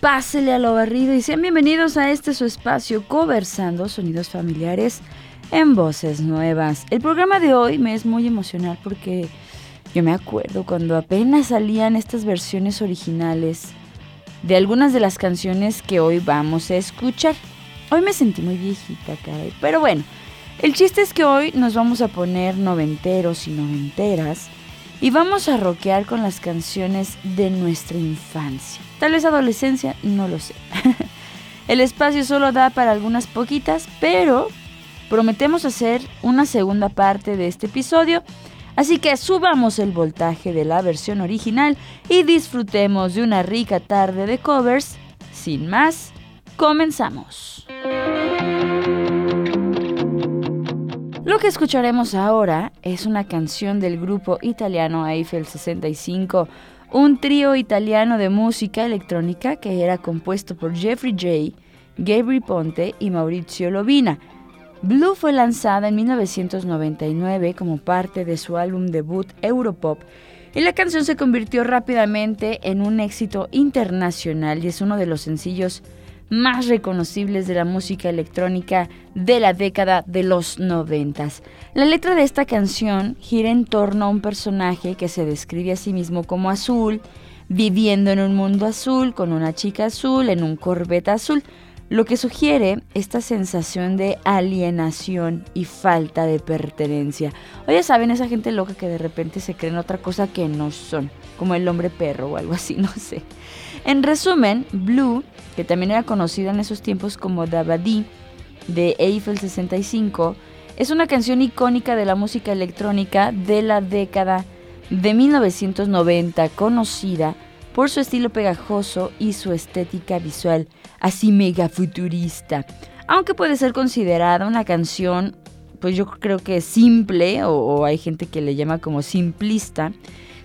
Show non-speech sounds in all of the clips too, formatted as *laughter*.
Pásele a lo barrido y sean bienvenidos a este su espacio Conversando Sonidos Familiares en Voces Nuevas. El programa de hoy me es muy emocional porque yo me acuerdo cuando apenas salían estas versiones originales de algunas de las canciones que hoy vamos a escuchar. Hoy me sentí muy viejita, caray. Pero bueno, el chiste es que hoy nos vamos a poner noventeros y noventeras y vamos a rockear con las canciones de nuestra infancia. Tal vez adolescencia, no lo sé. *laughs* el espacio solo da para algunas poquitas, pero prometemos hacer una segunda parte de este episodio. Así que subamos el voltaje de la versión original y disfrutemos de una rica tarde de covers. Sin más, comenzamos. Lo que escucharemos ahora es una canción del grupo italiano Eiffel 65, un trío italiano de música electrónica que era compuesto por Jeffrey J., Gabriel Ponte y Maurizio Lovina. Blue fue lanzada en 1999 como parte de su álbum debut Europop y la canción se convirtió rápidamente en un éxito internacional y es uno de los sencillos más reconocibles de la música electrónica de la década de los noventas. La letra de esta canción gira en torno a un personaje que se describe a sí mismo como azul, viviendo en un mundo azul, con una chica azul, en un Corvette azul, lo que sugiere esta sensación de alienación y falta de pertenencia. O ya saben, esa gente loca que de repente se creen otra cosa que no son, como el hombre perro o algo así, *laughs* no sé. En resumen, Blue, que también era conocida en esos tiempos como Dabadi, de Eiffel 65, es una canción icónica de la música electrónica de la década de 1990, conocida por su estilo pegajoso y su estética visual, así mega futurista. Aunque puede ser considerada una canción, pues yo creo que simple, o, o hay gente que le llama como simplista,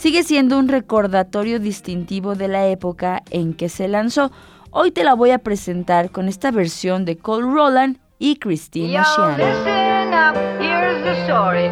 sigue siendo un recordatorio distintivo de la época en que se lanzó. Hoy te la voy a presentar con esta versión de Cole Roland y Christina Yo, listen up, here's the story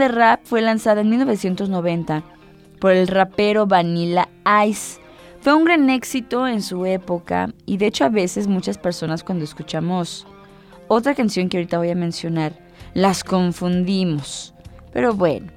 de rap fue lanzada en 1990 por el rapero Vanilla Ice. Fue un gran éxito en su época y de hecho a veces muchas personas cuando escuchamos otra canción que ahorita voy a mencionar, las confundimos. Pero bueno,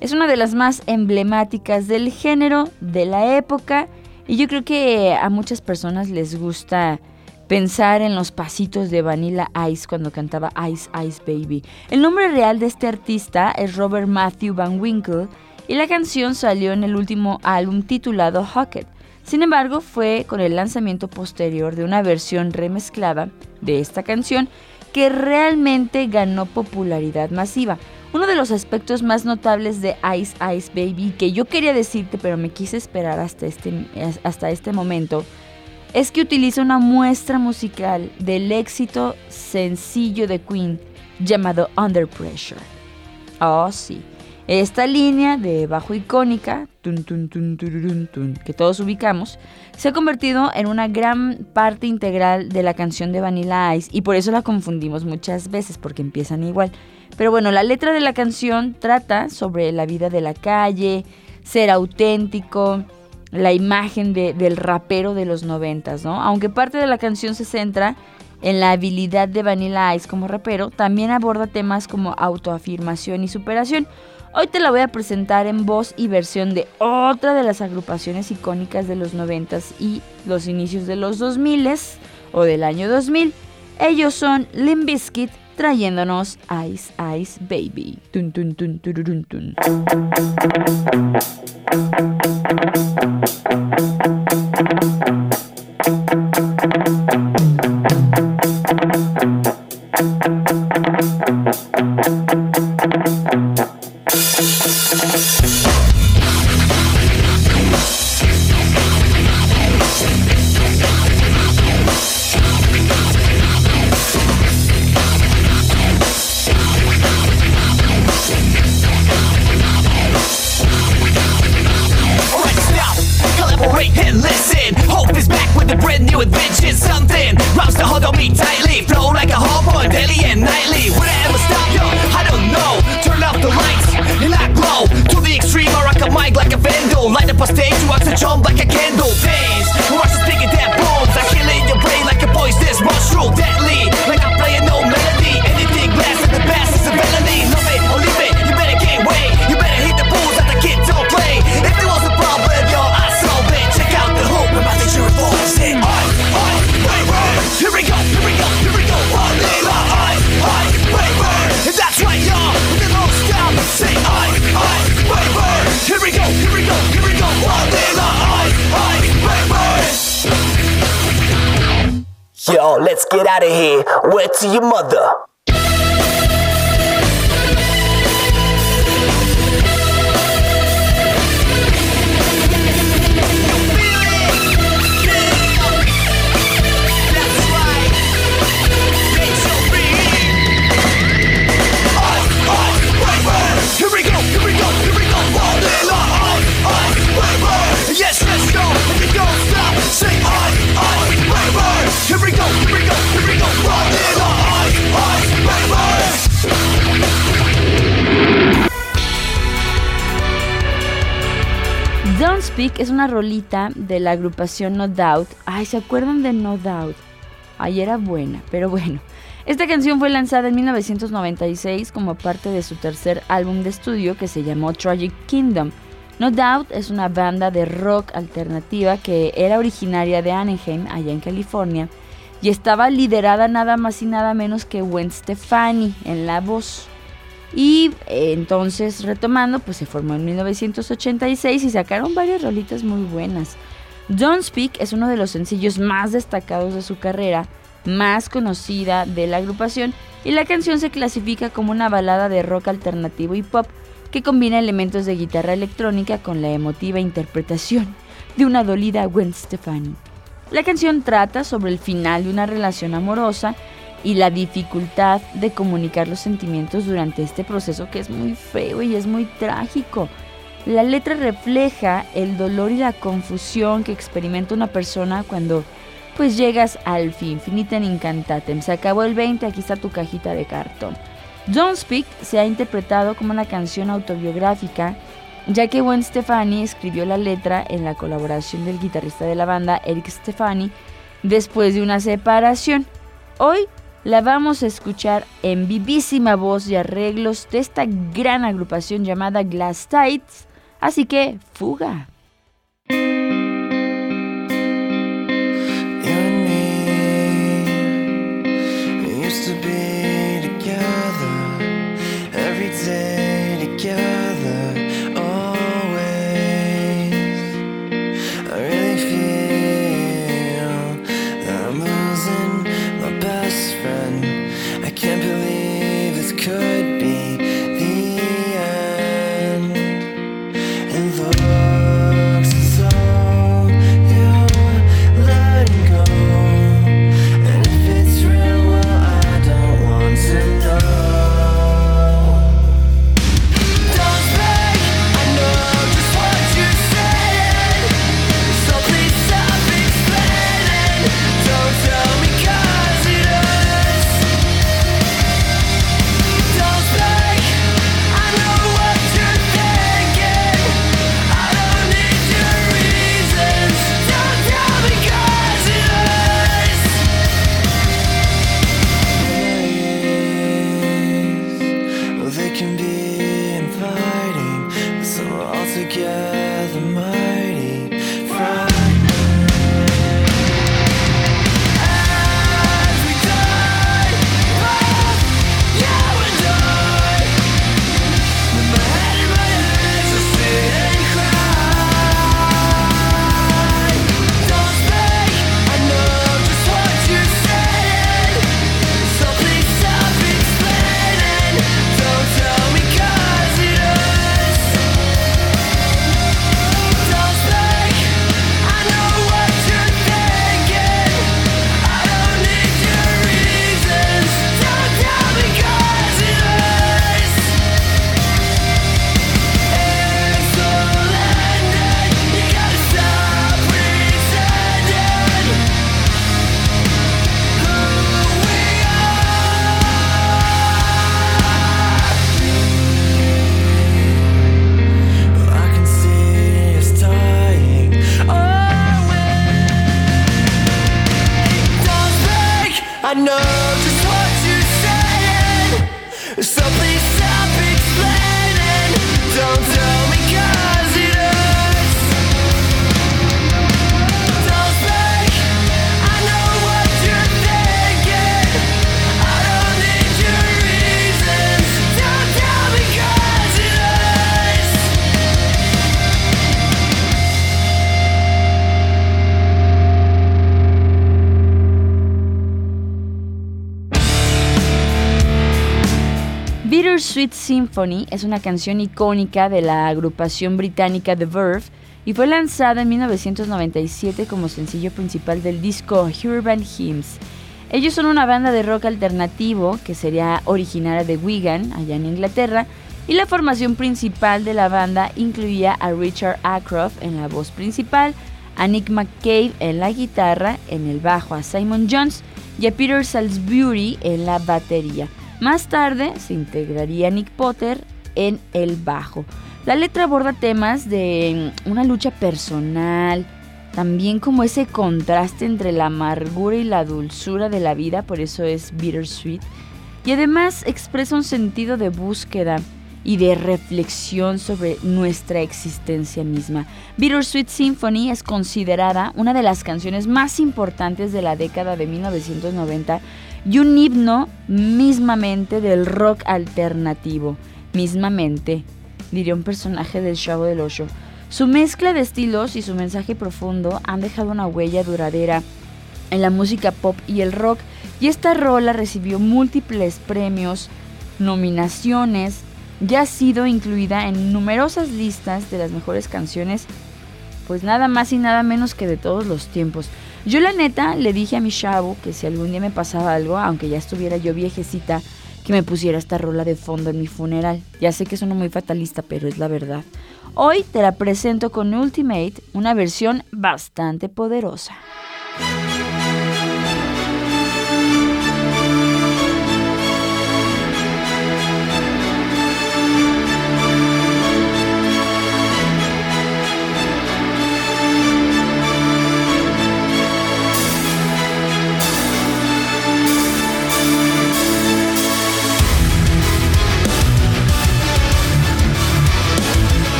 es una de las más emblemáticas del género, de la época, y yo creo que a muchas personas les gusta pensar en los pasitos de Vanilla Ice cuando cantaba Ice Ice Baby. El nombre real de este artista es Robert Matthew Van Winkle y la canción salió en el último álbum titulado Hocket. Sin embargo, fue con el lanzamiento posterior de una versión remezclada de esta canción que realmente ganó popularidad masiva. Uno de los aspectos más notables de Ice Ice Baby que yo quería decirte pero me quise esperar hasta este, hasta este momento es que utiliza una muestra musical del éxito sencillo de Queen llamado Under Pressure. Oh sí, esta línea de bajo icónica, que todos ubicamos, se ha convertido en una gran parte integral de la canción de Vanilla Ice y por eso la confundimos muchas veces porque empiezan igual. Pero bueno, la letra de la canción trata sobre la vida de la calle, ser auténtico, la imagen del rapero de los noventas, ¿no? Aunque parte de la canción se centra en la habilidad de Vanilla Ice como rapero, también aborda temas como autoafirmación y superación. Hoy te la voy a presentar en voz y versión de otra de las agrupaciones icónicas de los 90 y los inicios de los 2000 o del año 2000. Ellos son Limp Bizkit trayéndonos Ice Ice Baby. Speak or rock a mic like a vandal. Light up a stage, you act to jump like a candle. Days, who are speaking that bones. I kill in your brain like a poisonous mushroom. Deadly let's get out of here. Where to your mother? Es una rolita de la agrupación No Doubt. Ay, ¿se acuerdan de No Doubt? Ay, era buena, pero bueno. Esta canción fue lanzada en 1996 como parte de su tercer álbum de estudio que se llamó Tragic Kingdom. No Doubt es una banda de rock alternativa que era originaria de Anaheim, allá en California, y estaba liderada nada más y nada menos que Gwen Stefani en la voz. Y eh, entonces, retomando, pues se formó en 1986 y sacaron varias rolitas muy buenas. Don't Speak es uno de los sencillos más destacados de su carrera, más conocida de la agrupación, y la canción se clasifica como una balada de rock alternativo y pop que combina elementos de guitarra electrónica con la emotiva interpretación de una dolida Gwen Stefani. La canción trata sobre el final de una relación amorosa y la dificultad de comunicar los sentimientos durante este proceso que es muy feo y es muy trágico. La letra refleja el dolor y la confusión que experimenta una persona cuando pues llegas al fin, finita en incantatem. Se acabó el 20, aquí está tu cajita de cartón. Don't Speak se ha interpretado como una canción autobiográfica, ya que Gwen Stefani escribió la letra en la colaboración del guitarrista de la banda, Eric Stefani, después de una separación. Hoy la vamos a escuchar en vivísima voz y arreglos de esta gran agrupación llamada Glass Tides, así que fuga. Es una canción icónica de la agrupación británica The Verve y fue lanzada en 1997 como sencillo principal del disco Urban Hymns. Ellos son una banda de rock alternativo que sería originaria de Wigan, allá en Inglaterra, y la formación principal de la banda incluía a Richard Ackroft en la voz principal, a Nick McCabe en la guitarra, en el bajo a Simon Jones y a Peter Salisbury en la batería. Más tarde se integraría Nick Potter en el bajo. La letra aborda temas de mm, una lucha personal, también como ese contraste entre la amargura y la dulzura de la vida, por eso es bittersweet, y además expresa un sentido de búsqueda y de reflexión sobre nuestra existencia misma. Bittersweet Symphony es considerada una de las canciones más importantes de la década de 1990 y un himno mismamente del rock alternativo. Mismamente, diría un personaje del Chavo del Ocho. Su mezcla de estilos y su mensaje profundo han dejado una huella duradera en la música pop y el rock, y esta rola recibió múltiples premios, nominaciones, y ha sido incluida en numerosas listas de las mejores canciones, pues nada más y nada menos que de todos los tiempos. Yo la neta le dije a mi chavo que si algún día me pasaba algo, aunque ya estuviera yo viejecita, que me pusiera esta rola de fondo en mi funeral. Ya sé que suena muy fatalista, pero es la verdad. Hoy te la presento con Ultimate, una versión bastante poderosa.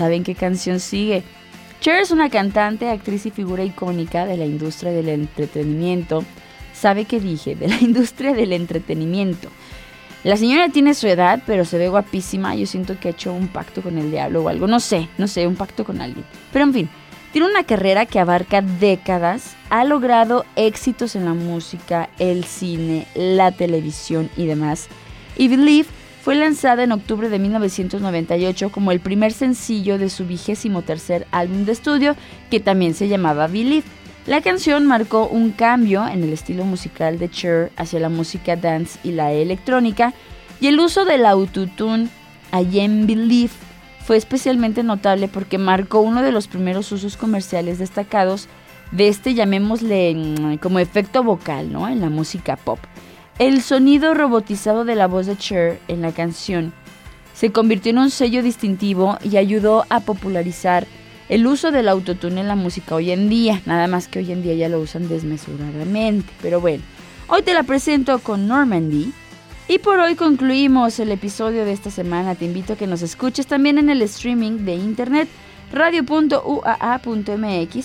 Saben qué canción sigue. Cher es una cantante, actriz y figura icónica de la industria del entretenimiento. ¿Sabe qué dije? De la *laughs* industria del entretenimiento. La señora tiene su edad, pero se ve guapísima. Yo siento que ha hecho un pacto con el diablo o algo. No sé, no sé, un pacto con alguien. Pero en fin, tiene una carrera que abarca décadas. Ha logrado éxitos en la música, el cine, la televisión y demás. Y Believe fue lanzada en octubre de 1998 como el primer sencillo de su vigésimo tercer álbum de estudio, que también se llamaba Believe. La canción marcó un cambio en el estilo musical de Cher hacia la música dance y la electrónica, y el uso del autotune I Am Believe fue especialmente notable porque marcó uno de los primeros usos comerciales destacados de este, llamémosle, mm, como efecto vocal, ¿no? En la música pop. El sonido robotizado de la voz de Cher en la canción se convirtió en un sello distintivo y ayudó a popularizar el uso del autotune en la música hoy en día, nada más que hoy en día ya lo usan desmesuradamente, pero bueno, hoy te la presento con Normandy. Y por hoy concluimos el episodio de esta semana. Te invito a que nos escuches también en el streaming de internet radio.uaa.mx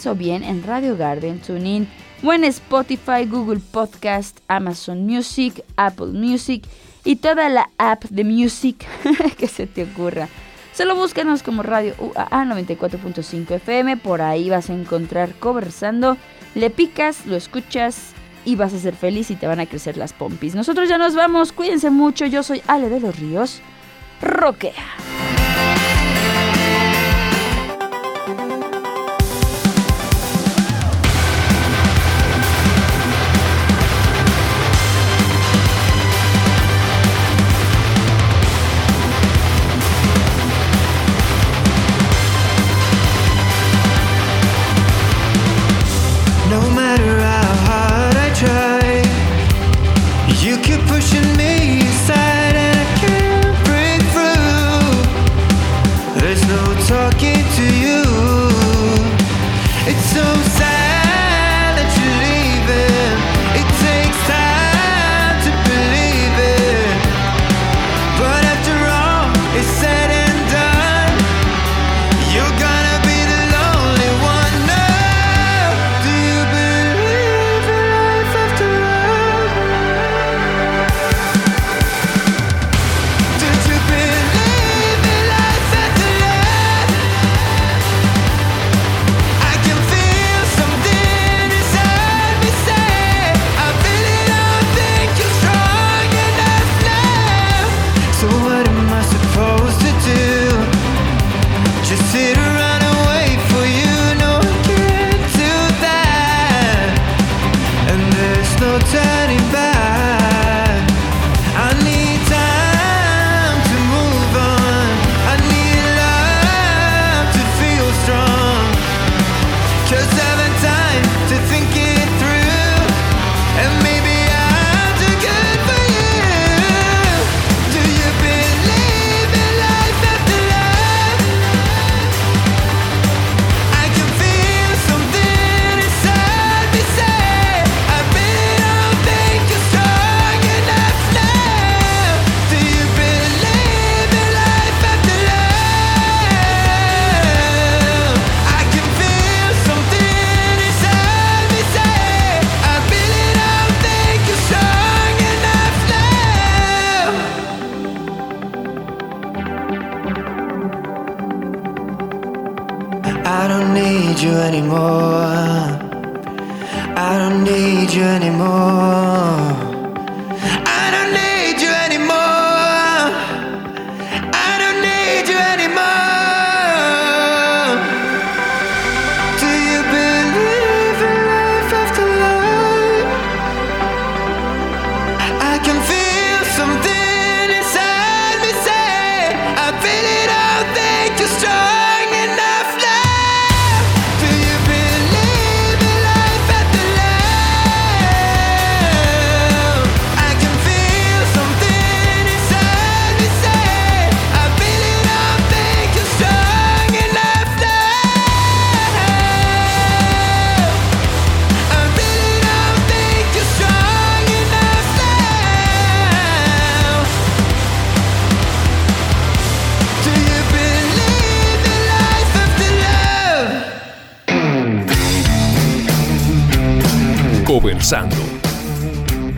o bien en Radio Garden, TuneIn o en Spotify, Google Podcast, Amazon Music, Apple Music y toda la app de music *laughs* que se te ocurra. Solo búscanos como Radio UAA 94.5 FM, por ahí vas a encontrar conversando, le picas, lo escuchas y vas a ser feliz y te van a crecer las pompis. Nosotros ya nos vamos, cuídense mucho, yo soy Ale de los Ríos, roquea.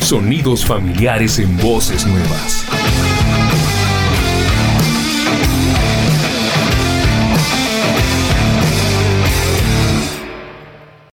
Sonidos familiares en voces nuevas.